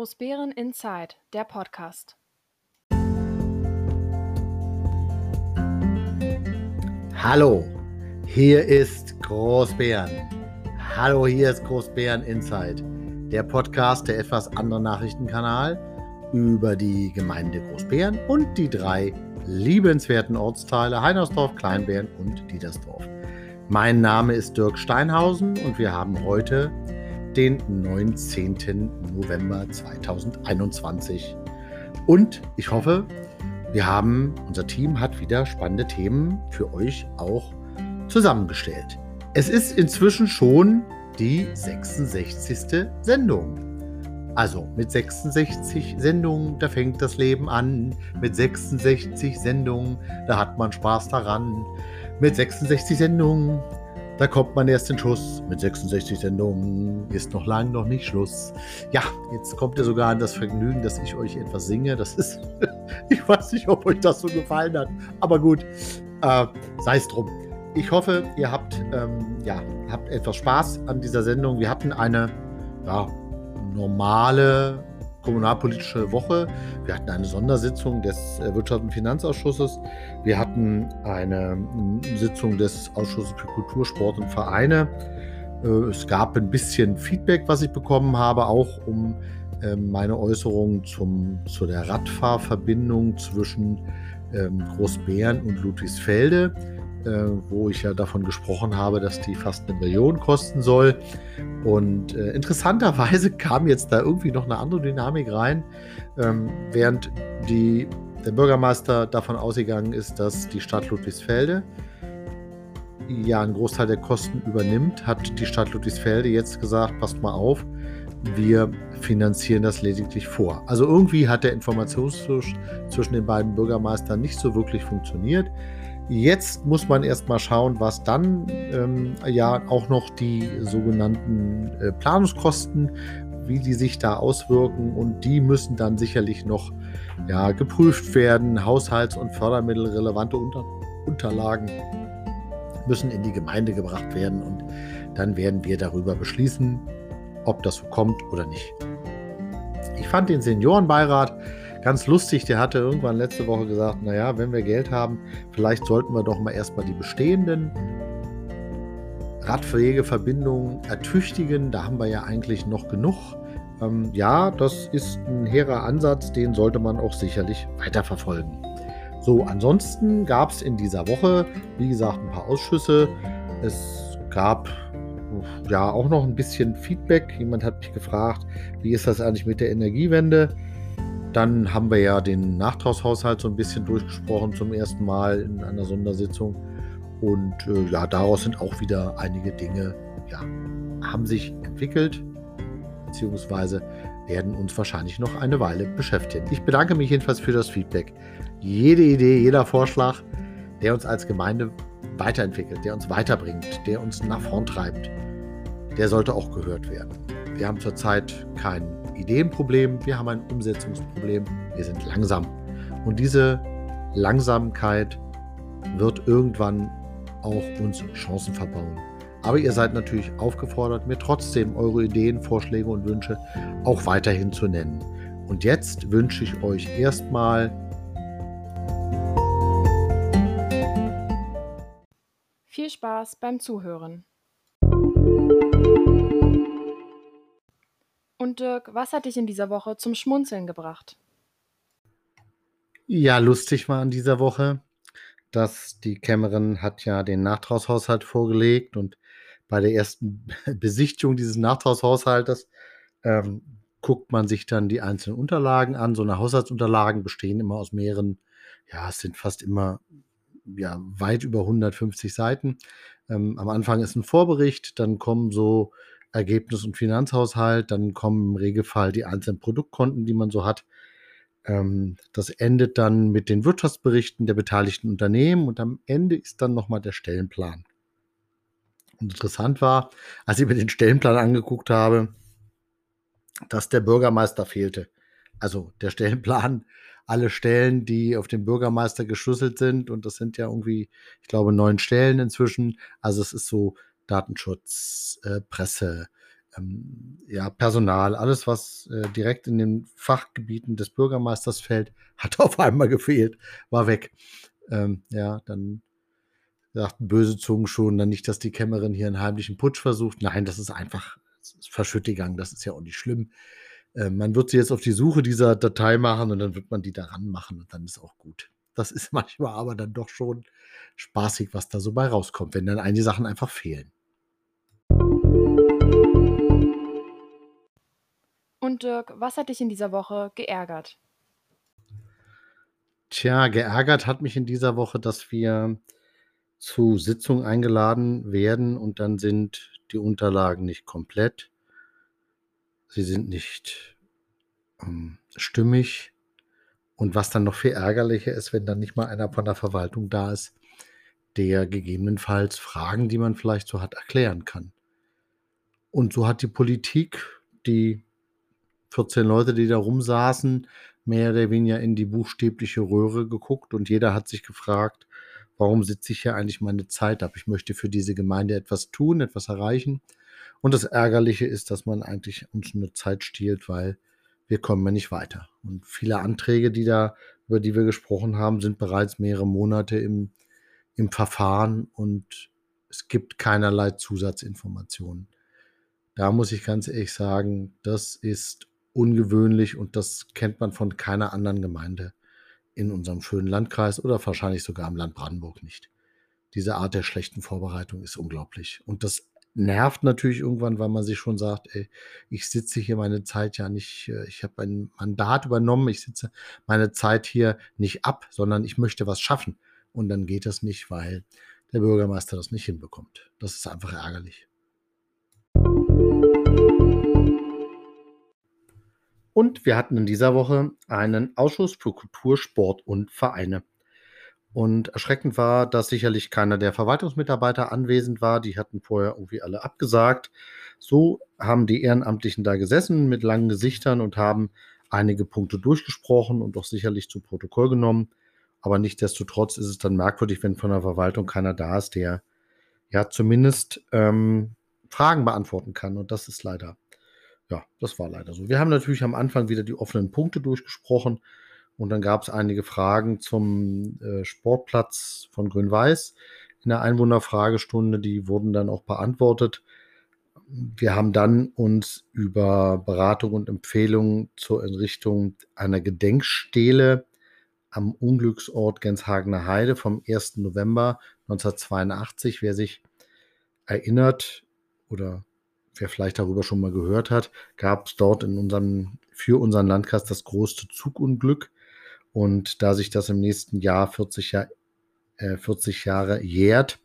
Großbären Inside, der Podcast. Hallo, hier ist Großbären. Hallo, hier ist Großbären Inside, der Podcast der etwas andere Nachrichtenkanal über die Gemeinde Großbären und die drei liebenswerten Ortsteile Heinersdorf, Kleinbären und Dietersdorf. Mein Name ist Dirk Steinhausen und wir haben heute den 19. November 2021. Und ich hoffe, wir haben, unser Team hat wieder spannende Themen für euch auch zusammengestellt. Es ist inzwischen schon die 66. Sendung. Also mit 66 Sendungen, da fängt das Leben an. Mit 66 Sendungen, da hat man Spaß daran. Mit 66 Sendungen, da kommt man erst in Schuss. Mit 66 Sendungen ist noch lang noch nicht Schluss. Ja, jetzt kommt ihr sogar an das Vergnügen, dass ich euch etwas singe. Das ist, ich weiß nicht, ob euch das so gefallen hat, aber gut, äh, sei es drum. Ich hoffe, ihr habt, ähm, ja, habt etwas Spaß an dieser Sendung. Wir hatten eine ja, normale kommunalpolitische Woche. Wir hatten eine Sondersitzung des äh, Wirtschafts- und Finanzausschusses. Wir hatten eine mm, Sitzung des Ausschusses für Kultur, Sport und Vereine. Äh, es gab ein bisschen Feedback, was ich bekommen habe, auch um ähm, meine Äußerungen zum, zu der Radfahrverbindung zwischen ähm, Großbären und Ludwigsfelde. Äh, wo ich ja davon gesprochen habe, dass die fast eine Million kosten soll. Und äh, interessanterweise kam jetzt da irgendwie noch eine andere Dynamik rein, ähm, während die, der Bürgermeister davon ausgegangen ist, dass die Stadt Ludwigsfelde ja einen Großteil der Kosten übernimmt, hat die Stadt Ludwigsfelde jetzt gesagt, passt mal auf, wir finanzieren das lediglich vor. Also irgendwie hat der Informationstausch zwischen den beiden Bürgermeistern nicht so wirklich funktioniert. Jetzt muss man erstmal schauen, was dann ähm, ja auch noch die sogenannten äh, Planungskosten, wie die sich da auswirken und die müssen dann sicherlich noch ja, geprüft werden. Haushalts- und fördermittelrelevante Unter Unterlagen müssen in die Gemeinde gebracht werden und dann werden wir darüber beschließen, ob das so kommt oder nicht. Ich fand den Seniorenbeirat ganz lustig, der hatte irgendwann letzte Woche gesagt, naja, wenn wir Geld haben, vielleicht sollten wir doch mal erstmal die bestehenden Radpflegeverbindungen ertüchtigen. Da haben wir ja eigentlich noch genug. Ähm, ja, das ist ein hehrer Ansatz, den sollte man auch sicherlich weiterverfolgen. So, ansonsten gab es in dieser Woche, wie gesagt, ein paar Ausschüsse. Es gab ja auch noch ein bisschen Feedback. Jemand hat mich gefragt, wie ist das eigentlich mit der Energiewende? Dann haben wir ja den Nachtragshaushalt so ein bisschen durchgesprochen zum ersten Mal in einer Sondersitzung. Und äh, ja, daraus sind auch wieder einige Dinge, ja, haben sich entwickelt, beziehungsweise werden uns wahrscheinlich noch eine Weile beschäftigen. Ich bedanke mich jedenfalls für das Feedback. Jede Idee, jeder Vorschlag, der uns als Gemeinde weiterentwickelt, der uns weiterbringt, der uns nach vorn treibt, der sollte auch gehört werden. Wir haben zurzeit kein Ideenproblem, wir haben ein Umsetzungsproblem, wir sind langsam. Und diese Langsamkeit wird irgendwann auch uns Chancen verbauen. Aber ihr seid natürlich aufgefordert, mir trotzdem eure Ideen, Vorschläge und Wünsche auch weiterhin zu nennen. Und jetzt wünsche ich euch erstmal viel Spaß beim Zuhören. Und Dirk, was hat dich in dieser Woche zum Schmunzeln gebracht? Ja, lustig war in dieser Woche, dass die Cameron hat ja den Nachtragshaushalt vorgelegt und bei der ersten Besichtigung dieses Nachtragshaushaltes ähm, guckt man sich dann die einzelnen Unterlagen an. So eine Haushaltsunterlagen bestehen immer aus mehreren, ja, es sind fast immer ja, weit über 150 Seiten. Ähm, am Anfang ist ein Vorbericht, dann kommen so Ergebnis- und Finanzhaushalt, dann kommen im Regelfall die einzelnen Produktkonten, die man so hat. Ähm, das endet dann mit den Wirtschaftsberichten der beteiligten Unternehmen und am Ende ist dann nochmal der Stellenplan. Und interessant war, als ich mir den Stellenplan angeguckt habe, dass der Bürgermeister fehlte. Also der Stellenplan, alle Stellen, die auf den Bürgermeister geschlüsselt sind, und das sind ja irgendwie, ich glaube, neun Stellen inzwischen. Also es ist so Datenschutz, äh, Presse, ähm, ja, Personal, alles, was äh, direkt in den Fachgebieten des Bürgermeisters fällt, hat auf einmal gefehlt, war weg. Ähm, ja, dann sagten böse Zungen schon, dann nicht, dass die Kämmerin hier einen heimlichen Putsch versucht. Nein, das ist einfach verschütt gegangen, das ist ja auch nicht schlimm. Äh, man wird sie jetzt auf die Suche dieser Datei machen und dann wird man die daran machen und dann ist auch gut. Das ist manchmal aber dann doch schon spaßig, was da so bei rauskommt, wenn dann einige Sachen einfach fehlen. Und Dirk, was hat dich in dieser Woche geärgert? Tja, geärgert hat mich in dieser Woche, dass wir zu Sitzungen eingeladen werden und dann sind die Unterlagen nicht komplett. Sie sind nicht ähm, stimmig. Und was dann noch viel ärgerlicher ist, wenn dann nicht mal einer von der Verwaltung da ist, der gegebenenfalls Fragen, die man vielleicht so hat, erklären kann. Und so hat die Politik, die 14 Leute, die da rumsaßen, mehr oder weniger in die buchstäbliche Röhre geguckt und jeder hat sich gefragt, warum sitze ich hier eigentlich meine Zeit ab? Ich möchte für diese Gemeinde etwas tun, etwas erreichen. Und das Ärgerliche ist, dass man eigentlich uns nur Zeit stiehlt, weil wir kommen ja nicht weiter. Und viele Anträge, die da, über die wir gesprochen haben, sind bereits mehrere Monate im, im Verfahren und es gibt keinerlei Zusatzinformationen. Da muss ich ganz ehrlich sagen, das ist ungewöhnlich und das kennt man von keiner anderen Gemeinde in unserem schönen Landkreis oder wahrscheinlich sogar im Land Brandenburg nicht. Diese Art der schlechten Vorbereitung ist unglaublich. Und das nervt natürlich irgendwann, weil man sich schon sagt, ey, ich sitze hier meine Zeit ja nicht, äh, ich habe ein Mandat übernommen, ich sitze meine Zeit hier nicht ab, sondern ich möchte was schaffen. Und dann geht das nicht, weil der Bürgermeister das nicht hinbekommt. Das ist einfach ärgerlich. Und wir hatten in dieser Woche einen Ausschuss für Kultur, Sport und Vereine. Und erschreckend war, dass sicherlich keiner der Verwaltungsmitarbeiter anwesend war. Die hatten vorher irgendwie alle abgesagt. So haben die Ehrenamtlichen da gesessen mit langen Gesichtern und haben einige Punkte durchgesprochen und auch sicherlich zu Protokoll genommen. Aber nichtsdestotrotz ist es dann merkwürdig, wenn von der Verwaltung keiner da ist, der ja zumindest ähm, Fragen beantworten kann. Und das ist leider, ja, das war leider so. Wir haben natürlich am Anfang wieder die offenen Punkte durchgesprochen und dann gab es einige Fragen zum äh, Sportplatz von Grün-Weiß in der Einwohnerfragestunde. Die wurden dann auch beantwortet. Wir haben dann uns über Beratung und Empfehlungen zur Entrichtung einer Gedenkstele am Unglücksort Genshagener Heide vom 1. November 1982. Wer sich erinnert oder wer vielleicht darüber schon mal gehört hat, gab es dort in unserem, für unseren Landkreis das größte Zugunglück. Und da sich das im nächsten Jahr 40, Jahr, äh, 40 Jahre jährt,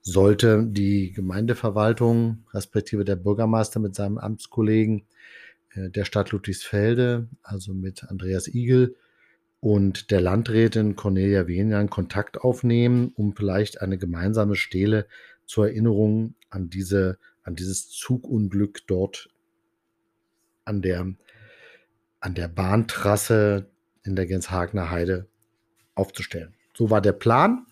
sollte die Gemeindeverwaltung, respektive der Bürgermeister mit seinem Amtskollegen äh, der Stadt Ludwigsfelde, also mit Andreas Igel und der Landrätin Cornelia Wenian Kontakt aufnehmen, um vielleicht eine gemeinsame Stele zur Erinnerung an diese, an dieses Zugunglück dort an der, an der Bahntrasse in der Genshagener Heide aufzustellen. So war der Plan.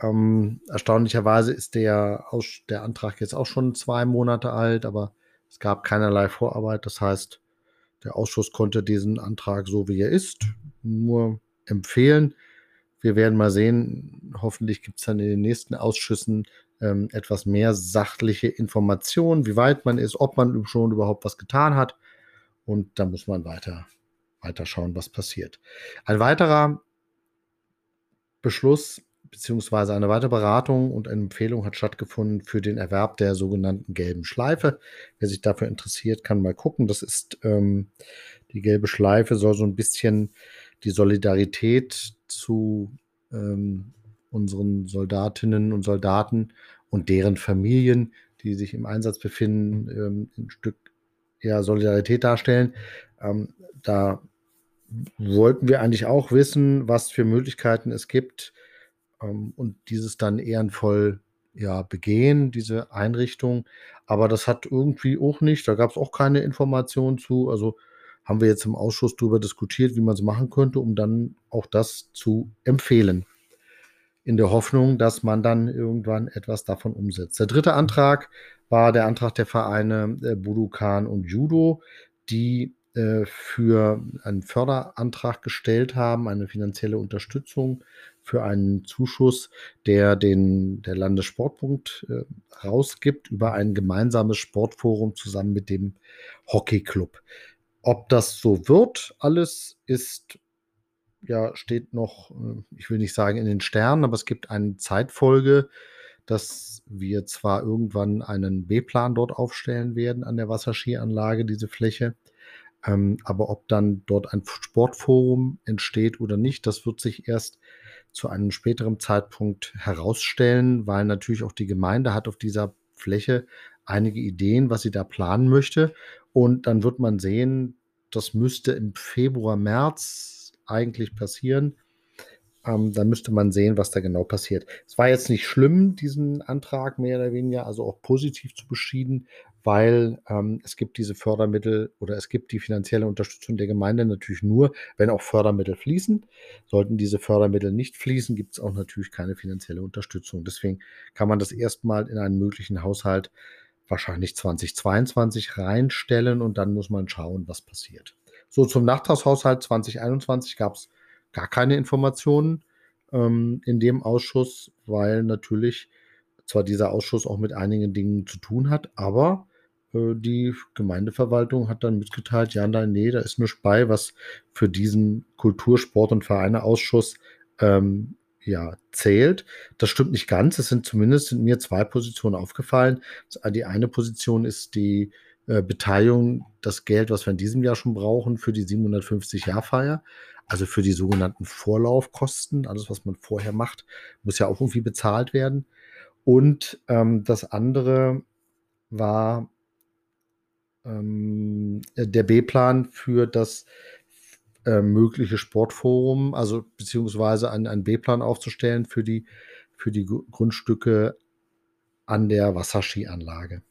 Ähm, erstaunlicherweise ist der, der Antrag jetzt auch schon zwei Monate alt, aber es gab keinerlei Vorarbeit. Das heißt, der Ausschuss konnte diesen Antrag so wie er ist nur empfehlen. Wir werden mal sehen. Hoffentlich gibt es dann in den nächsten Ausschüssen ähm, etwas mehr sachliche Informationen, wie weit man ist, ob man schon überhaupt was getan hat. Und da muss man weiter weiter schauen, was passiert. Ein weiterer Beschluss beziehungsweise eine weitere Beratung und eine Empfehlung hat stattgefunden für den Erwerb der sogenannten gelben Schleife. Wer sich dafür interessiert, kann mal gucken. Das ist ähm, die gelbe Schleife, soll so ein bisschen die Solidarität zu ähm, unseren Soldatinnen und Soldaten und deren Familien, die sich im Einsatz befinden, ähm, ein Stück ja, Solidarität darstellen. Ähm, da wollten wir eigentlich auch wissen, was für Möglichkeiten es gibt ähm, und dieses dann ehrenvoll ja, begehen, diese Einrichtung. Aber das hat irgendwie auch nicht, da gab es auch keine Informationen zu. Also haben wir jetzt im Ausschuss darüber diskutiert, wie man es machen könnte, um dann auch das zu empfehlen. In der Hoffnung, dass man dann irgendwann etwas davon umsetzt. Der dritte Antrag war der Antrag der Vereine äh, Budokan und Judo, die äh, für einen Förderantrag gestellt haben, eine finanzielle Unterstützung für einen Zuschuss, der den der Landessportpunkt äh, rausgibt über ein gemeinsames Sportforum zusammen mit dem Hockeyclub. Ob das so wird, alles ist ja steht noch, äh, ich will nicht sagen in den Sternen, aber es gibt eine Zeitfolge, dass wir zwar irgendwann einen B-Plan dort aufstellen werden an der Wasserskianlage, diese Fläche, ähm, aber ob dann dort ein Sportforum entsteht oder nicht, das wird sich erst zu einem späteren Zeitpunkt herausstellen, weil natürlich auch die Gemeinde hat auf dieser Fläche einige Ideen, was sie da planen möchte. Und dann wird man sehen, das müsste im Februar, März eigentlich passieren. Ähm, dann müsste man sehen, was da genau passiert. Es war jetzt nicht schlimm, diesen Antrag mehr oder weniger, also auch positiv zu beschieden, weil ähm, es gibt diese Fördermittel oder es gibt die finanzielle Unterstützung der Gemeinde natürlich nur, wenn auch Fördermittel fließen. Sollten diese Fördermittel nicht fließen, gibt es auch natürlich keine finanzielle Unterstützung. Deswegen kann man das erstmal in einen möglichen Haushalt wahrscheinlich 2022 reinstellen und dann muss man schauen, was passiert. So zum Nachtragshaushalt 2021 gab es gar keine Informationen ähm, in dem Ausschuss, weil natürlich zwar dieser Ausschuss auch mit einigen Dingen zu tun hat, aber äh, die Gemeindeverwaltung hat dann mitgeteilt, ja, nein, nee, da ist nichts bei, was für diesen Kultur-, Sport- und Vereineausschuss ähm, ja, zählt. Das stimmt nicht ganz. Es sind zumindest sind mir zwei Positionen aufgefallen. Die eine Position ist die äh, Beteiligung, das Geld, was wir in diesem Jahr schon brauchen für die 750-Jahr-Feier, also für die sogenannten Vorlaufkosten, alles, was man vorher macht, muss ja auch irgendwie bezahlt werden. Und ähm, das andere war ähm, der B-Plan für das äh, mögliche Sportforum, also beziehungsweise einen, B-Plan aufzustellen für die, für die Grundstücke an der Wasserskianlage,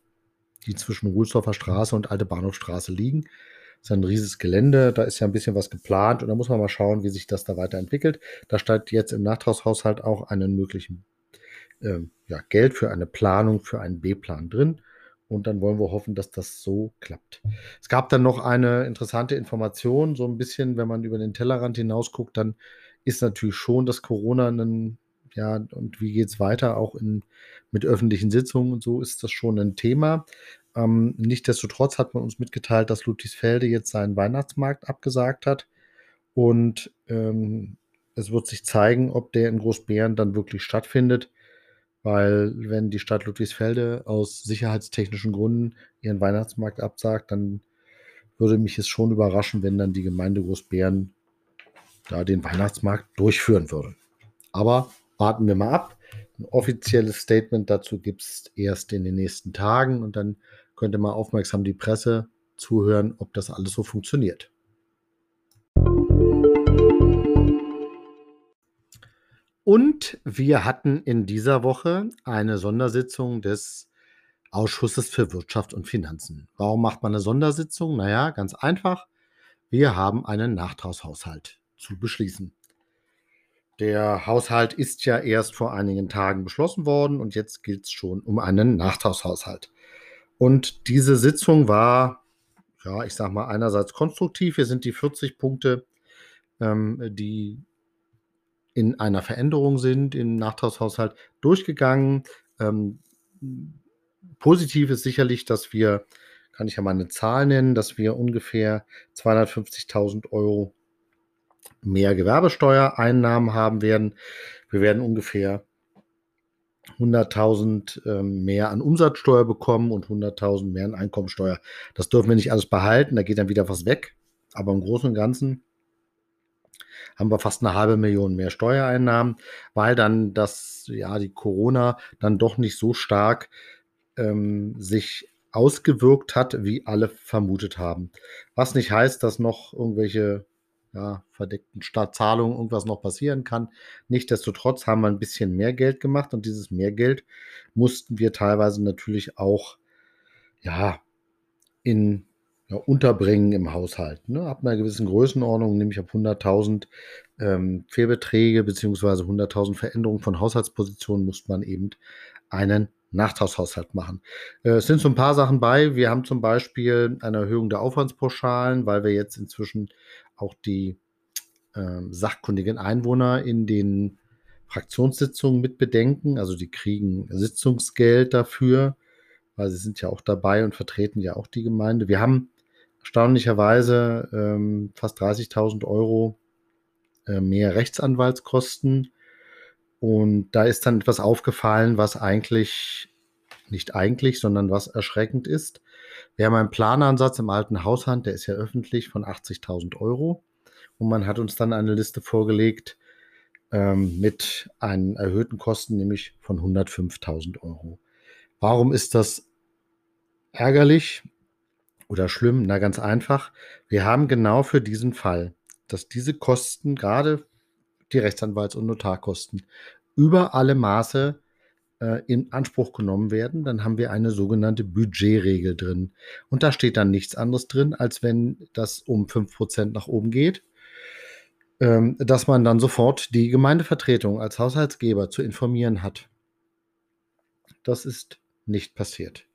die zwischen Ruhlsdorfer Straße und Alte Bahnhofstraße liegen. Das ist ein riesiges Gelände, da ist ja ein bisschen was geplant und da muss man mal schauen, wie sich das da weiterentwickelt. Da steht jetzt im Nachtragshaushalt auch einen möglichen äh, ja, Geld für eine Planung, für einen B-Plan drin. Und dann wollen wir hoffen, dass das so klappt. Es gab dann noch eine interessante Information, so ein bisschen, wenn man über den Tellerrand hinaus guckt, dann ist natürlich schon das Corona ein, ja, und wie geht es weiter, auch in, mit öffentlichen Sitzungen und so ist das schon ein Thema. Ähm, Nichtsdestotrotz hat man uns mitgeteilt, dass Ludwigsfelde jetzt seinen Weihnachtsmarkt abgesagt hat. Und ähm, es wird sich zeigen, ob der in Großbären dann wirklich stattfindet. Weil wenn die Stadt Ludwigsfelde aus sicherheitstechnischen Gründen ihren Weihnachtsmarkt absagt, dann würde mich es schon überraschen, wenn dann die Gemeinde Großbären da den Weihnachtsmarkt durchführen würde. Aber warten wir mal ab. Ein offizielles Statement dazu gibt es erst in den nächsten Tagen und dann könnte mal aufmerksam die Presse zuhören, ob das alles so funktioniert. Und wir hatten in dieser Woche eine Sondersitzung des Ausschusses für Wirtschaft und Finanzen. Warum macht man eine Sondersitzung? Naja, ganz einfach. Wir haben einen Nachtragshaushalt zu beschließen. Der Haushalt ist ja erst vor einigen Tagen beschlossen worden und jetzt gilt es schon um einen Nachtragshaushalt. Und diese Sitzung war, ja, ich sag mal, einerseits konstruktiv. Wir sind die 40 Punkte, ähm, die in einer Veränderung sind im Nachtragshaushalt durchgegangen. Ähm, positiv ist sicherlich, dass wir, kann ich ja mal eine Zahl nennen, dass wir ungefähr 250.000 Euro mehr Gewerbesteuereinnahmen haben werden. Wir werden ungefähr 100.000 ähm, mehr an Umsatzsteuer bekommen und 100.000 mehr an Einkommensteuer. Das dürfen wir nicht alles behalten, da geht dann wieder was weg. Aber im Großen und Ganzen haben wir fast eine halbe Million mehr Steuereinnahmen, weil dann das, ja, die Corona dann doch nicht so stark ähm, sich ausgewirkt hat, wie alle vermutet haben. Was nicht heißt, dass noch irgendwelche ja, verdeckten Startzahlungen irgendwas noch passieren kann. Nichtsdestotrotz haben wir ein bisschen mehr Geld gemacht und dieses Mehrgeld mussten wir teilweise natürlich auch ja, in ja, unterbringen im Haushalt. Ne? Ab einer gewissen Größenordnung, nämlich ab 100.000 ähm, Fehlbeträge bzw. 100.000 Veränderungen von Haushaltspositionen, muss man eben einen Nachtragshaushalt machen. Äh, es sind so ein paar Sachen bei. Wir haben zum Beispiel eine Erhöhung der Aufwandspauschalen, weil wir jetzt inzwischen auch die äh, sachkundigen Einwohner in den Fraktionssitzungen mit bedenken. Also die kriegen Sitzungsgeld dafür, weil sie sind ja auch dabei und vertreten ja auch die Gemeinde. Wir haben erstaunlicherweise ähm, fast 30.000 Euro äh, mehr Rechtsanwaltskosten. Und da ist dann etwas aufgefallen, was eigentlich, nicht eigentlich, sondern was erschreckend ist. Wir haben einen Planansatz im alten Haushand, der ist ja öffentlich, von 80.000 Euro. Und man hat uns dann eine Liste vorgelegt ähm, mit einen erhöhten Kosten, nämlich von 105.000 Euro. Warum ist das ärgerlich oder schlimm? Na, ganz einfach. Wir haben genau für diesen Fall, dass diese Kosten, gerade die Rechtsanwalts- und Notarkosten, über alle Maße in Anspruch genommen werden, dann haben wir eine sogenannte Budgetregel drin. Und da steht dann nichts anderes drin, als wenn das um 5% nach oben geht, ähm, dass man dann sofort die Gemeindevertretung als Haushaltsgeber zu informieren hat. Das ist nicht passiert.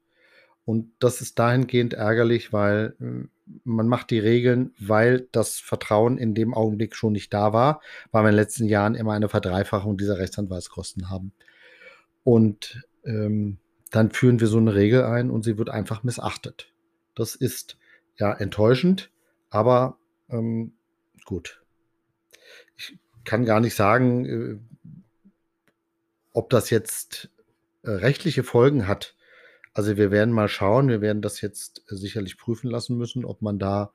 Und das ist dahingehend ärgerlich, weil äh, man macht die Regeln, weil das Vertrauen in dem Augenblick schon nicht da war, weil wir in den letzten Jahren immer eine Verdreifachung dieser Rechtsanwaltskosten haben. Und ähm, dann führen wir so eine Regel ein und sie wird einfach missachtet. Das ist ja enttäuschend, aber ähm, gut. Ich kann gar nicht sagen, äh, ob das jetzt äh, rechtliche Folgen hat also wir werden mal schauen, wir werden das jetzt äh, sicherlich prüfen lassen müssen, ob man da,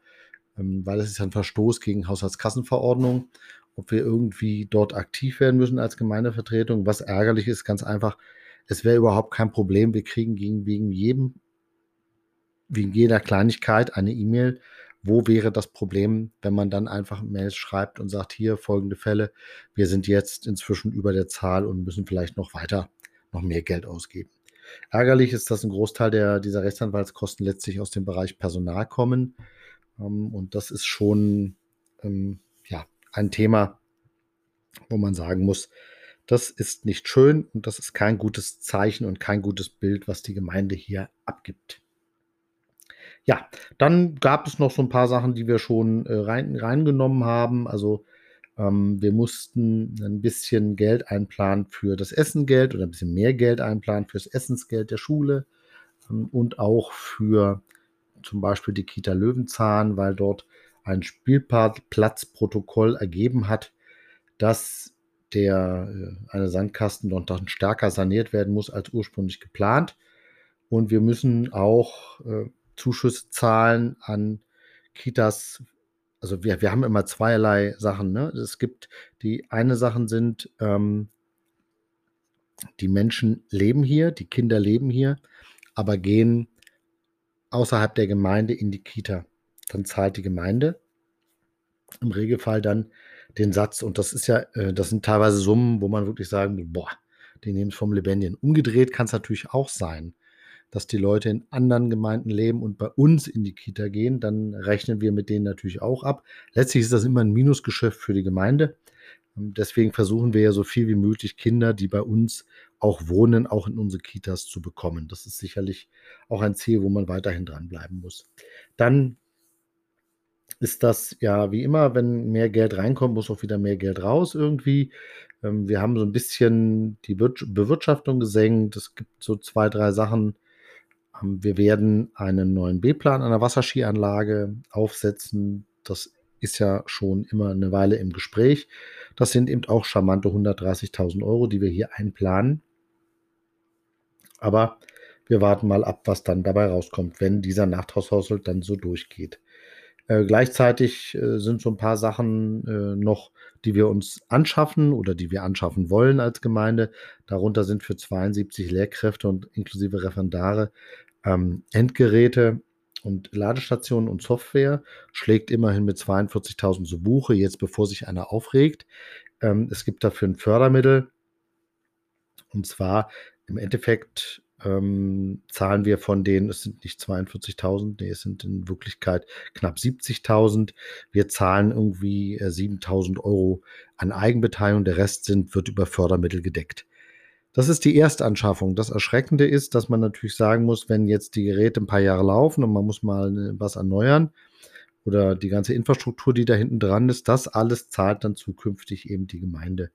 ähm, weil es ist ein Verstoß gegen Haushaltskassenverordnung, ob wir irgendwie dort aktiv werden müssen als Gemeindevertretung. Was ärgerlich ist, ganz einfach, es wäre überhaupt kein Problem. Wir kriegen gegen, wegen jedem, wegen jeder Kleinigkeit eine E-Mail. Wo wäre das Problem, wenn man dann einfach Mails schreibt und sagt, hier folgende Fälle, wir sind jetzt inzwischen über der Zahl und müssen vielleicht noch weiter, noch mehr Geld ausgeben. Ärgerlich ist, dass ein Großteil der, dieser Rechtsanwaltskosten letztlich aus dem Bereich Personal kommen. Ähm, und das ist schon ähm, ja, ein Thema, wo man sagen muss, das ist nicht schön und das ist kein gutes Zeichen und kein gutes Bild, was die Gemeinde hier abgibt. Ja, dann gab es noch so ein paar Sachen, die wir schon äh, rein, reingenommen haben. Also ähm, wir mussten ein bisschen Geld einplanen für das Essengeld oder ein bisschen mehr Geld einplanen für das Essensgeld der Schule ähm, und auch für zum Beispiel die Kita Löwenzahn, weil dort ein Spielplatzprotokoll ergeben hat, dass der äh, eine Sandkasten dort dann stärker saniert werden muss als ursprünglich geplant. Und wir müssen auch äh, Zuschüsse zahlen an Kitas also wir, wir haben immer zweierlei Sachen. Ne? Es gibt die eine Sachen sind, ähm, die Menschen leben hier, die Kinder leben hier, aber gehen außerhalb der Gemeinde in die Kita. Dann zahlt die Gemeinde im Regelfall dann den Satz. Und das ist ja, äh, das sind teilweise Summen, wo man wirklich sagen muss, boah, die nehmen es vom Lebendigen. Umgedreht kann es natürlich auch sein dass die Leute in anderen Gemeinden leben und bei uns in die Kita gehen, dann rechnen wir mit denen natürlich auch ab. Letztlich ist das immer ein Minusgeschäft für die Gemeinde. Ähm, deswegen versuchen wir ja so viel wie möglich Kinder, die bei uns auch wohnen, auch in unsere Kitas zu bekommen. Das ist sicherlich auch ein Ziel, wo man weiterhin dranbleiben muss. Dann ist das ja wie immer, wenn mehr Geld reinkommt, muss auch wieder mehr Geld raus irgendwie. Ähm, wir haben so ein bisschen die Bewirtschaftung gesenkt. Es gibt so zwei, drei Sachen, ähm, wir werden einen neuen B-Plan an der Wasserskianlage aufsetzen. Das ist ja schon immer eine Weile im Gespräch. Das sind eben auch charmante 130.000 Euro, die wir hier einplanen. Aber wir warten mal ab, was dann dabei rauskommt, wenn dieser Nachtragshaushalt dann so durchgeht. Äh, gleichzeitig äh, sind so ein paar Sachen äh, noch, die wir uns anschaffen oder die wir anschaffen wollen als Gemeinde. Darunter sind für 72 Lehrkräfte und inklusive Referendare ähm, Endgeräte und Ladestationen und Software, schlägt immerhin mit 42.000 so Buche, jetzt bevor sich einer aufregt. Ähm, es gibt dafür ein Fördermittel. Und zwar im Endeffekt ähm, zahlen wir von denen, es sind nicht 42.000, nee, es sind in Wirklichkeit knapp 70.000. Wir zahlen irgendwie äh, 7.000 Euro an Eigenbeteiligung, der Rest sind, wird über Fördermittel gedeckt. Das ist die Erstanschaffung. Das Erschreckende ist, dass man natürlich sagen muss, wenn jetzt die Geräte ein paar Jahre laufen und man muss mal äh, was erneuern oder die ganze Infrastruktur, die da hinten dran ist, das alles zahlt dann zukünftig eben die Gemeinde.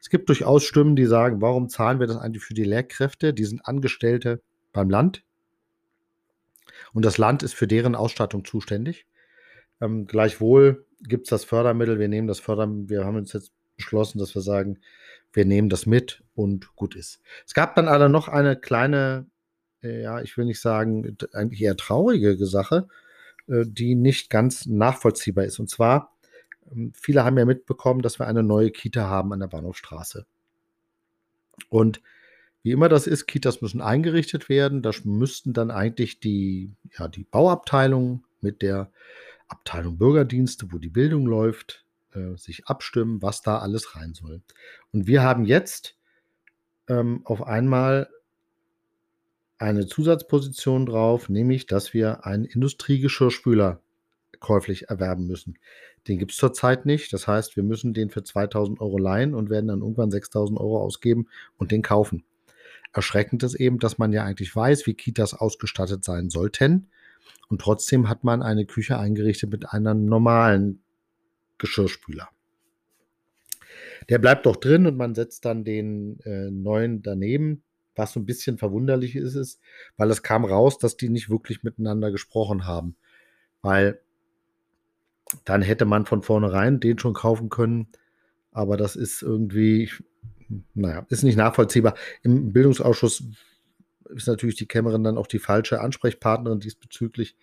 Es gibt durchaus Stimmen, die sagen, warum zahlen wir das eigentlich für die Lehrkräfte? Die sind Angestellte beim Land. Und das Land ist für deren Ausstattung zuständig. Ähm, gleichwohl gibt es das Fördermittel. Wir nehmen das Fördermittel. Wir haben uns jetzt beschlossen, dass wir sagen, wir nehmen das mit und gut ist. Es gab dann aber noch eine kleine, äh, ja, ich will nicht sagen, eigentlich eher traurige Sache, äh, die nicht ganz nachvollziehbar ist. Und zwar, viele haben ja mitbekommen, dass wir eine neue Kita haben an der Bahnhofstraße. Und wie immer das ist, Kitas müssen eingerichtet werden. Da müssten dann eigentlich die, ja, die Bauabteilung mit der Abteilung Bürgerdienste, wo die Bildung läuft, äh, sich abstimmen, was da alles rein soll. Und wir haben jetzt ähm, auf einmal eine Zusatzposition drauf, nämlich, dass wir einen Industriegeschirrspüler käuflich erwerben müssen. Den gibt es zurzeit nicht. Das heißt, wir müssen den für 2000 Euro leihen und werden dann irgendwann 6000 Euro ausgeben und den kaufen. Erschreckend ist eben, dass man ja eigentlich weiß, wie Kitas ausgestattet sein sollten. Und trotzdem hat man eine Küche eingerichtet mit einem normalen Geschirrspüler. Der bleibt doch drin und man setzt dann den äh, neuen daneben. Was so ein bisschen verwunderlich ist, ist, weil es kam raus, dass die nicht wirklich miteinander gesprochen haben. Weil dann hätte man von vornherein den schon kaufen können. Aber das ist irgendwie, naja, ist nicht nachvollziehbar. Im Bildungsausschuss ist natürlich die Kämmerin dann auch die falsche Ansprechpartnerin diesbezüglich.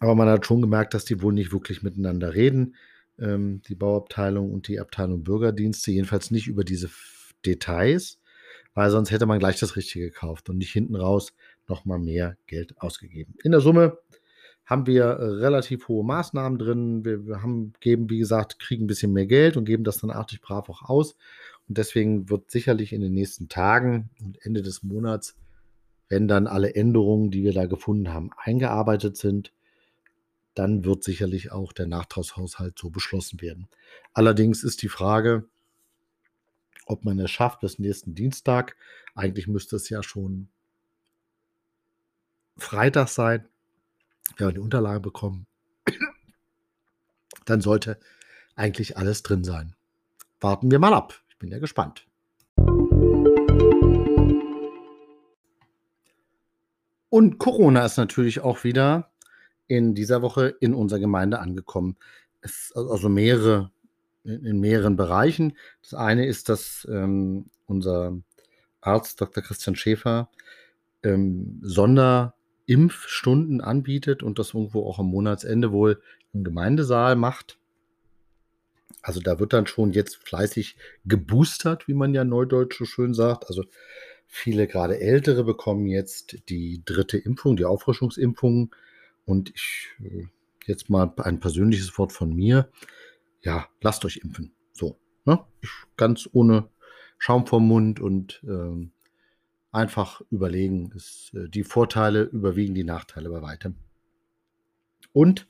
Aber man hat schon gemerkt, dass die wohl nicht wirklich miteinander reden. Ähm, die Bauabteilung und die Abteilung Bürgerdienste, jedenfalls nicht über diese Details, weil sonst hätte man gleich das Richtige gekauft und nicht hinten raus nochmal mehr Geld ausgegeben. In der Summe haben wir äh, relativ hohe Maßnahmen drin. Wir, wir, haben, geben, wie gesagt, kriegen ein bisschen mehr Geld und geben das dann artig brav auch aus. Und deswegen wird sicherlich in den nächsten Tagen und Ende des Monats, wenn dann alle Änderungen, die wir da gefunden haben, eingearbeitet sind, dann wird sicherlich auch der Nachtragshaushalt so beschlossen werden. Allerdings ist die Frage, ob man es schafft bis nächsten Dienstag. Eigentlich müsste es ja schon Freitag sein, wenn wir die Unterlagen bekommen. Dann sollte eigentlich alles drin sein. Warten wir mal ab. Ich bin ja gespannt. Und Corona ist natürlich auch wieder in dieser Woche in unserer Gemeinde angekommen. Es, also mehrere, in mehreren Bereichen. Das eine ist, dass ähm, unser Arzt Dr. Christian Schäfer ähm, Sonderimpfstunden anbietet und das irgendwo auch am Monatsende wohl im Gemeindesaal macht. Also da wird dann schon jetzt fleißig geboostert, wie man ja neudeutsch so schön sagt. Also viele gerade Ältere bekommen jetzt die dritte Impfung, die Auffrischungsimpfung. Und ich äh, jetzt mal ein persönliches Wort von mir. Ja, lasst euch impfen. So. Ne? Ganz ohne Schaum vom Mund und ähm, einfach überlegen. Ist, äh, die Vorteile überwiegen die Nachteile bei weitem. Und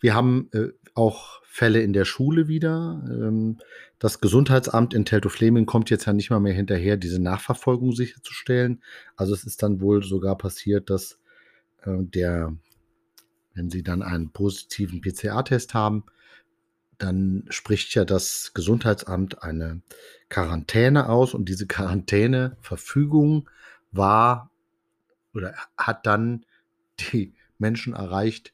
wir haben äh, auch Fälle in der Schule wieder. Ähm, das Gesundheitsamt in Teltow-Fleming kommt jetzt ja nicht mal mehr hinterher, diese Nachverfolgung sicherzustellen. Also es ist dann wohl sogar passiert, dass äh, der wenn Sie dann einen positiven PCR-Test haben, dann spricht ja das Gesundheitsamt eine Quarantäne aus und diese Quarantäneverfügung war oder hat dann die Menschen erreicht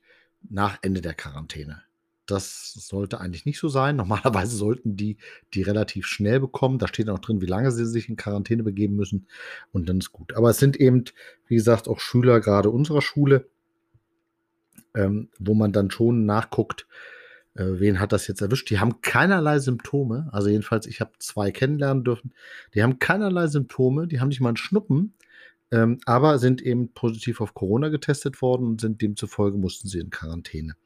nach Ende der Quarantäne. Das sollte eigentlich nicht so sein. Normalerweise sollten die die relativ schnell bekommen. Da steht auch drin, wie lange sie sich in Quarantäne begeben müssen und dann ist gut. Aber es sind eben, wie gesagt, auch Schüler gerade unserer Schule, ähm, wo man dann schon nachguckt, wen hat das jetzt erwischt. Die haben keinerlei Symptome. Also jedenfalls, ich habe zwei kennenlernen dürfen. Die haben keinerlei Symptome. Die haben nicht mal einen Schnuppen. Ähm, aber sind eben positiv auf Corona getestet worden und sind demzufolge mussten sie in Quarantäne.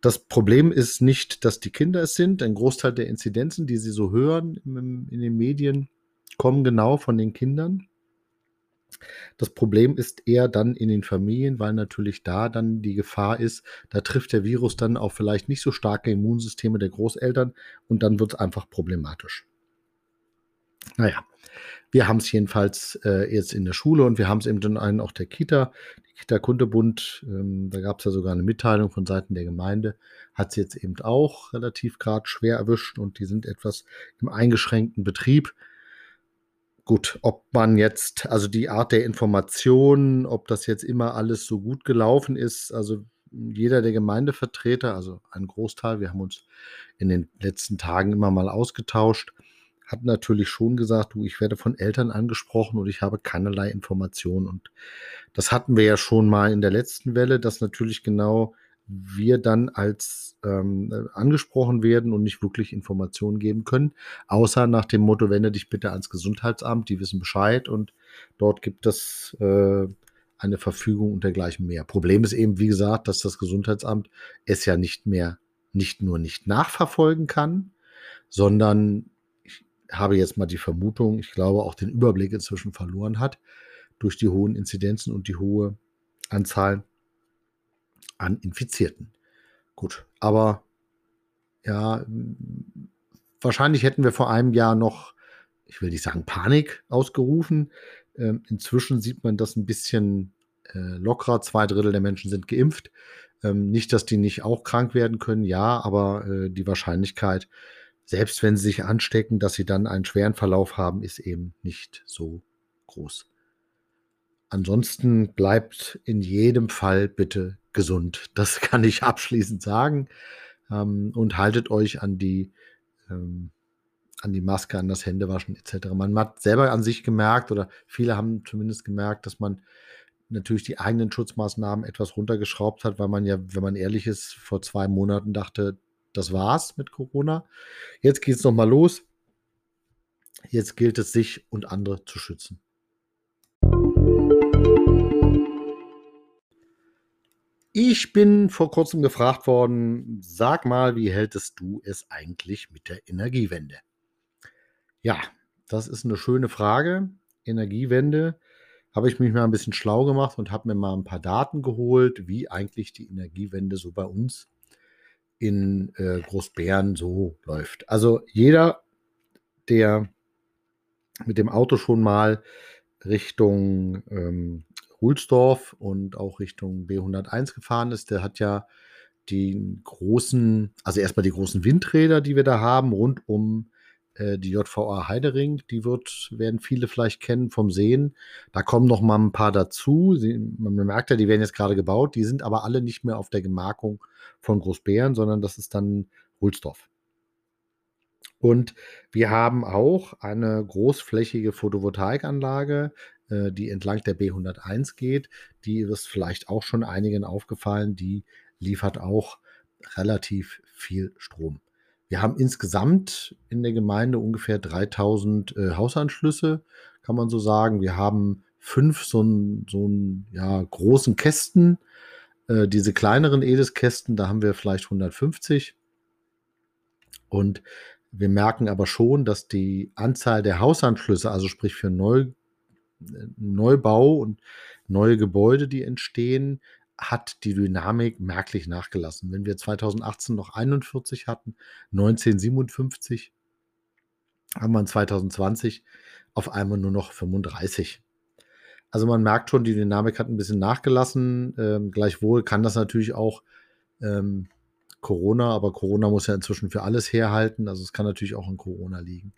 Das Problem ist nicht, dass die Kinder es sind. Ein Großteil der Inzidenzen, die sie so hören in den Medien, kommen genau von den Kindern. Das Problem ist eher dann in den Familien, weil natürlich da dann die Gefahr ist, da trifft der Virus dann auf vielleicht nicht so starke Immunsysteme der Großeltern und dann wird es einfach problematisch. Naja, wir haben es jedenfalls äh, jetzt in der Schule und wir haben es eben dann einen auch der Kita. Die Kita-Kundebund, ähm, da gab es ja sogar eine Mitteilung von Seiten der Gemeinde, hat es jetzt eben auch relativ gerade schwer erwischt und die sind etwas im eingeschränkten Betrieb. Gut, ob man jetzt, also die Art der Information, ob das jetzt immer alles so gut gelaufen ist, also jeder der Gemeindevertreter, also ein Großteil, wir haben uns in den letzten Tagen immer mal ausgetauscht, hat natürlich schon gesagt, du, ich werde von Eltern angesprochen und ich habe keinerlei Informationen. Und das hatten wir ja schon mal in der letzten Welle, dass natürlich genau wir dann als ähm, angesprochen werden und nicht wirklich Informationen geben können, außer nach dem Motto, wende dich bitte ans Gesundheitsamt, die wissen Bescheid und dort gibt es äh, eine Verfügung und dergleichen mehr. Problem ist eben, wie gesagt, dass das Gesundheitsamt es ja nicht mehr, nicht nur nicht nachverfolgen kann, sondern habe jetzt mal die Vermutung, ich glaube auch den Überblick inzwischen verloren hat durch die hohen Inzidenzen und die hohe Anzahl an Infizierten. Gut, aber ja, wahrscheinlich hätten wir vor einem Jahr noch, ich will nicht sagen Panik ausgerufen. Ähm, inzwischen sieht man das ein bisschen äh, lockerer. Zwei Drittel der Menschen sind geimpft. Ähm, nicht, dass die nicht auch krank werden können, ja, aber äh, die Wahrscheinlichkeit, selbst wenn sie sich anstecken, dass sie dann einen schweren Verlauf haben, ist eben nicht so groß. Ansonsten bleibt in jedem Fall bitte gesund. Das kann ich abschließend sagen. Ähm, und haltet euch an die, ähm, an die Maske, an das Händewaschen etc. Man hat selber an sich gemerkt, oder viele haben zumindest gemerkt, dass man natürlich die eigenen Schutzmaßnahmen etwas runtergeschraubt hat, weil man ja, wenn man ehrlich ist, vor zwei Monaten dachte, das war's mit Corona. Jetzt geht es nochmal los. Jetzt gilt es, sich und andere zu schützen. Ich bin vor kurzem gefragt worden, sag mal, wie hältest du es eigentlich mit der Energiewende? Ja, das ist eine schöne Frage. Energiewende habe ich mich mal ein bisschen schlau gemacht und habe mir mal ein paar Daten geholt, wie eigentlich die Energiewende so bei uns in äh, Großbären so läuft. Also jeder, der mit dem Auto schon mal Richtung ähm, Ruhlsdorf und auch Richtung B101 gefahren ist, der hat ja die großen, also erstmal die großen Windräder, die wir da haben, rund um äh, die JVA Heidering, die wird, werden viele vielleicht kennen vom Sehen. Da kommen noch mal ein paar dazu. Sie, man merkt ja, die werden jetzt gerade gebaut. Die sind aber alle nicht mehr auf der Gemarkung von Großbären, sondern das ist dann Rulsdorf. Und wir haben auch eine großflächige Photovoltaikanlage, äh, die entlang der B101 geht. Die ist vielleicht auch schon einigen aufgefallen. Die liefert auch relativ viel Strom. Wir haben insgesamt in der Gemeinde ungefähr 3000 äh, Hausanschlüsse, kann man so sagen. Wir haben fünf so einen so ja, großen Kästen. Äh, diese kleineren Edis-Kästen, da haben wir vielleicht 150. Und wir merken aber schon, dass die Anzahl der Hausanschlüsse, also sprich für Neu, Neubau und neue Gebäude, die entstehen, hat die Dynamik merklich nachgelassen. Wenn wir 2018 noch 41 hatten, 1957, haben wir 2020 auf einmal nur noch 35. Also man merkt schon, die Dynamik hat ein bisschen nachgelassen. Ähm, gleichwohl kann das natürlich auch ähm, Corona, aber Corona muss ja inzwischen für alles herhalten. Also es kann natürlich auch an Corona liegen.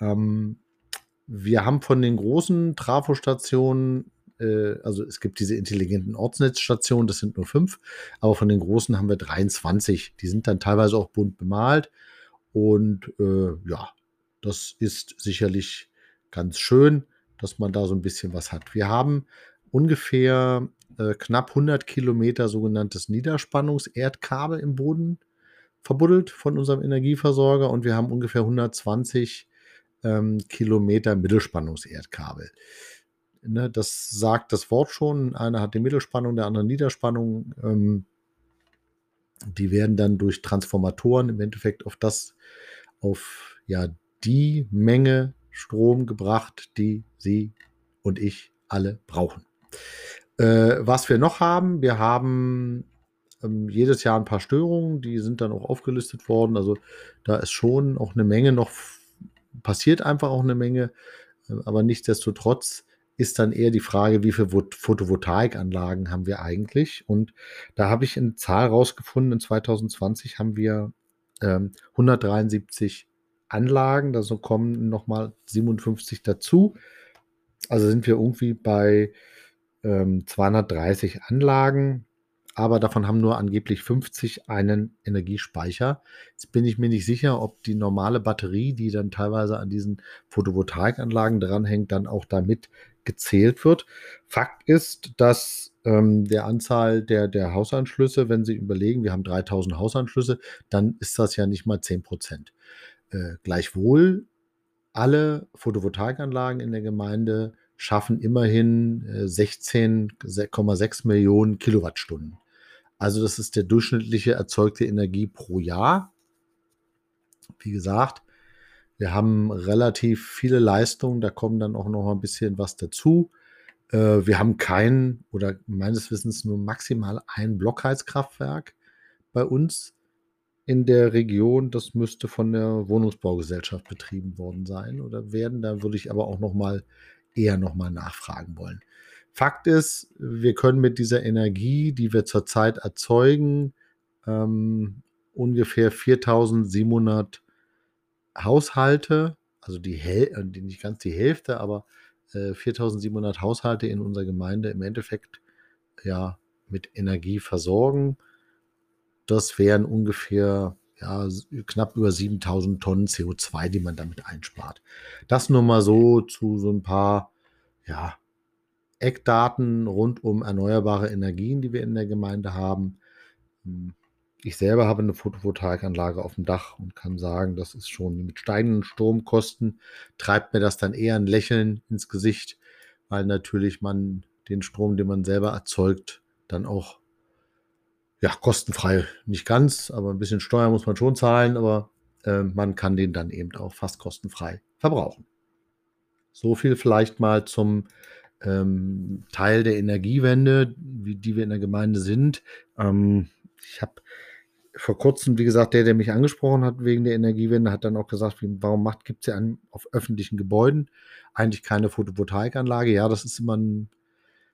Ähm, wir haben von den großen Trafostationen äh, also es gibt diese intelligenten Ortsnetzstationen, das sind nur fünf, aber von den großen haben wir 23. Die sind dann teilweise auch bunt bemalt. Und äh, ja, das ist sicherlich ganz schön, dass man da so ein bisschen was hat. Wir haben ungefähr äh, knapp 100 Kilometer sogenanntes Niederspannungserdkabel im Boden verbuddelt von unserem Energieversorger und wir haben ungefähr 120 ähm, Kilometer Mittelspannungserdkabel. Ne, das sagt das Wort schon. Einer hat die Mittelspannung, der andere Niederspannung. Ähm, die werden dann durch Transformatoren im Endeffekt auf das, auf ja, die Menge Strom gebracht, die Sie und ich alle brauchen. Äh, was wir noch haben, wir haben ähm, jedes Jahr ein paar Störungen, die sind dann auch aufgelistet worden. Also da ist schon auch eine Menge noch, passiert einfach auch eine Menge, äh, aber nichtsdestotrotz ist dann eher die Frage, wie viele Photovoltaikanlagen haben wir eigentlich? Und da habe ich eine Zahl rausgefunden, in 2020 haben wir ähm, 173 Anlagen, da so kommen nochmal 57 dazu. Also sind wir irgendwie bei ähm, 230 Anlagen, aber davon haben nur angeblich 50 einen Energiespeicher. Jetzt bin ich mir nicht sicher, ob die normale Batterie, die dann teilweise an diesen Photovoltaikanlagen dranhängt, dann auch damit gezählt wird. Fakt ist, dass ähm, der Anzahl der, der Hausanschlüsse, wenn Sie überlegen, wir haben 3000 Hausanschlüsse, dann ist das ja nicht mal 10 Prozent. Äh, gleichwohl, alle Photovoltaikanlagen in der Gemeinde schaffen immerhin 16,6 äh, Millionen Kilowattstunden. Also das ist der durchschnittliche erzeugte Energie pro Jahr. Wie gesagt, wir haben relativ viele Leistungen, da kommen dann auch noch ein bisschen was dazu. Äh, wir haben kein oder meines Wissens nur maximal ein Blockheizkraftwerk bei uns in der Region. Das müsste von der Wohnungsbaugesellschaft betrieben worden sein oder werden. Da würde ich aber auch noch mal eher noch mal nachfragen wollen. Fakt ist, wir können mit dieser Energie, die wir zurzeit erzeugen, ähm, ungefähr 4.700 Haushalte, also die, Häl äh, nicht ganz die Hälfte, aber äh, 4.700 Haushalte in unserer Gemeinde im Endeffekt ja mit Energie versorgen. Das wären ungefähr ja, knapp über 7000 Tonnen CO2, die man damit einspart. Das nur mal so zu so ein paar ja, Eckdaten rund um erneuerbare Energien, die wir in der Gemeinde haben. Hm, ich selber habe eine Photovoltaikanlage auf dem Dach und kann sagen, das ist schon mit steigenden Stromkosten, treibt mir das dann eher ein Lächeln ins Gesicht, weil natürlich man den Strom, den man selber erzeugt, dann auch ja, kostenfrei, nicht ganz, aber ein bisschen Steuer muss man schon zahlen, aber äh, man kann den dann eben auch fast kostenfrei verbrauchen. So viel vielleicht mal zum ähm, Teil der Energiewende, wie die wir in der Gemeinde sind. Ähm, ich habe vor kurzem, wie gesagt, der, der mich angesprochen hat wegen der Energiewende, hat dann auch gesagt, wie, warum macht, gibt es ja an, auf öffentlichen Gebäuden eigentlich keine Photovoltaikanlage? Ja, das ist immer ein,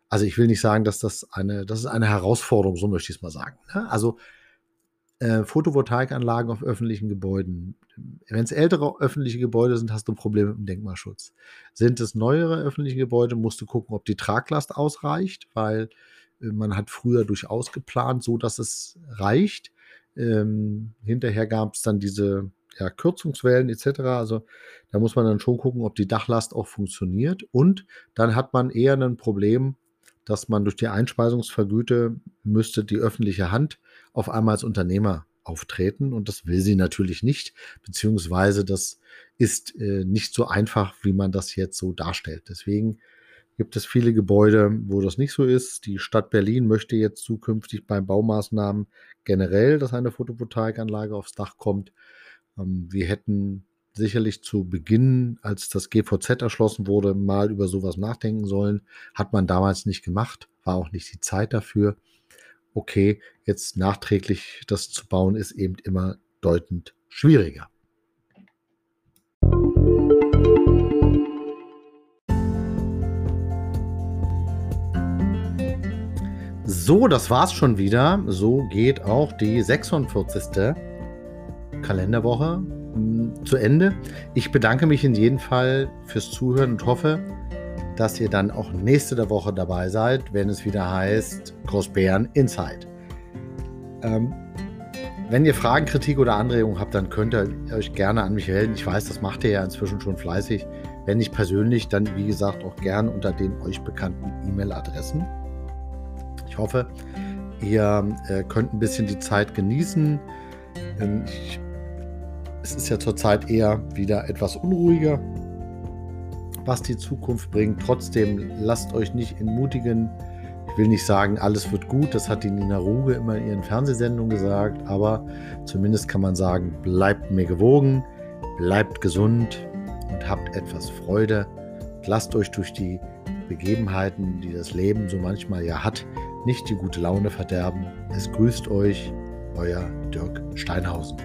also ich will nicht sagen, dass das eine, das ist eine Herausforderung, so möchte ich es mal sagen. Ne? Also äh, Photovoltaikanlagen auf öffentlichen Gebäuden. Wenn es ältere öffentliche Gebäude sind, hast du ein Problem mit dem Denkmalschutz. Sind es neuere öffentliche Gebäude, musst du gucken, ob die Traglast ausreicht, weil äh, man hat früher durchaus geplant, so dass es reicht. Ähm, hinterher gab es dann diese ja, Kürzungswellen etc. Also da muss man dann schon gucken, ob die Dachlast auch funktioniert. Und dann hat man eher ein Problem, dass man durch die Einspeisungsvergüte müsste die öffentliche Hand auf einmal als Unternehmer auftreten und das will sie natürlich nicht, beziehungsweise das ist äh, nicht so einfach, wie man das jetzt so darstellt. Deswegen gibt es viele Gebäude, wo das nicht so ist. Die Stadt Berlin möchte jetzt zukünftig bei Baumaßnahmen generell, dass eine Photovoltaikanlage aufs Dach kommt. Ähm, wir hätten sicherlich zu Beginn, als das GVZ erschlossen wurde, mal über sowas nachdenken sollen. Hat man damals nicht gemacht, war auch nicht die Zeit dafür. Okay, jetzt nachträglich das zu bauen, ist eben immer deutend schwieriger. So, das war's schon wieder. So geht auch die 46. Kalenderwoche hm, zu Ende. Ich bedanke mich in jedem Fall fürs Zuhören und hoffe, dass ihr dann auch nächste Woche dabei seid, wenn es wieder heißt Großbären Insight. Ähm, wenn ihr Fragen, Kritik oder Anregungen habt, dann könnt ihr euch gerne an mich melden. Ich weiß, das macht ihr ja inzwischen schon fleißig. Wenn nicht persönlich, dann wie gesagt auch gerne unter den euch bekannten E-Mail-Adressen. Ich hoffe, ihr äh, könnt ein bisschen die Zeit genießen. Ähm, ich, es ist ja zurzeit eher wieder etwas unruhiger, was die Zukunft bringt. Trotzdem lasst euch nicht entmutigen. Ich will nicht sagen, alles wird gut. Das hat die Nina Ruge immer in ihren Fernsehsendungen gesagt. Aber zumindest kann man sagen, bleibt mir gewogen, bleibt gesund und habt etwas Freude. Lasst euch durch die Begebenheiten, die das Leben so manchmal ja hat, nicht die gute Laune verderben. Es grüßt euch euer Dirk Steinhausen.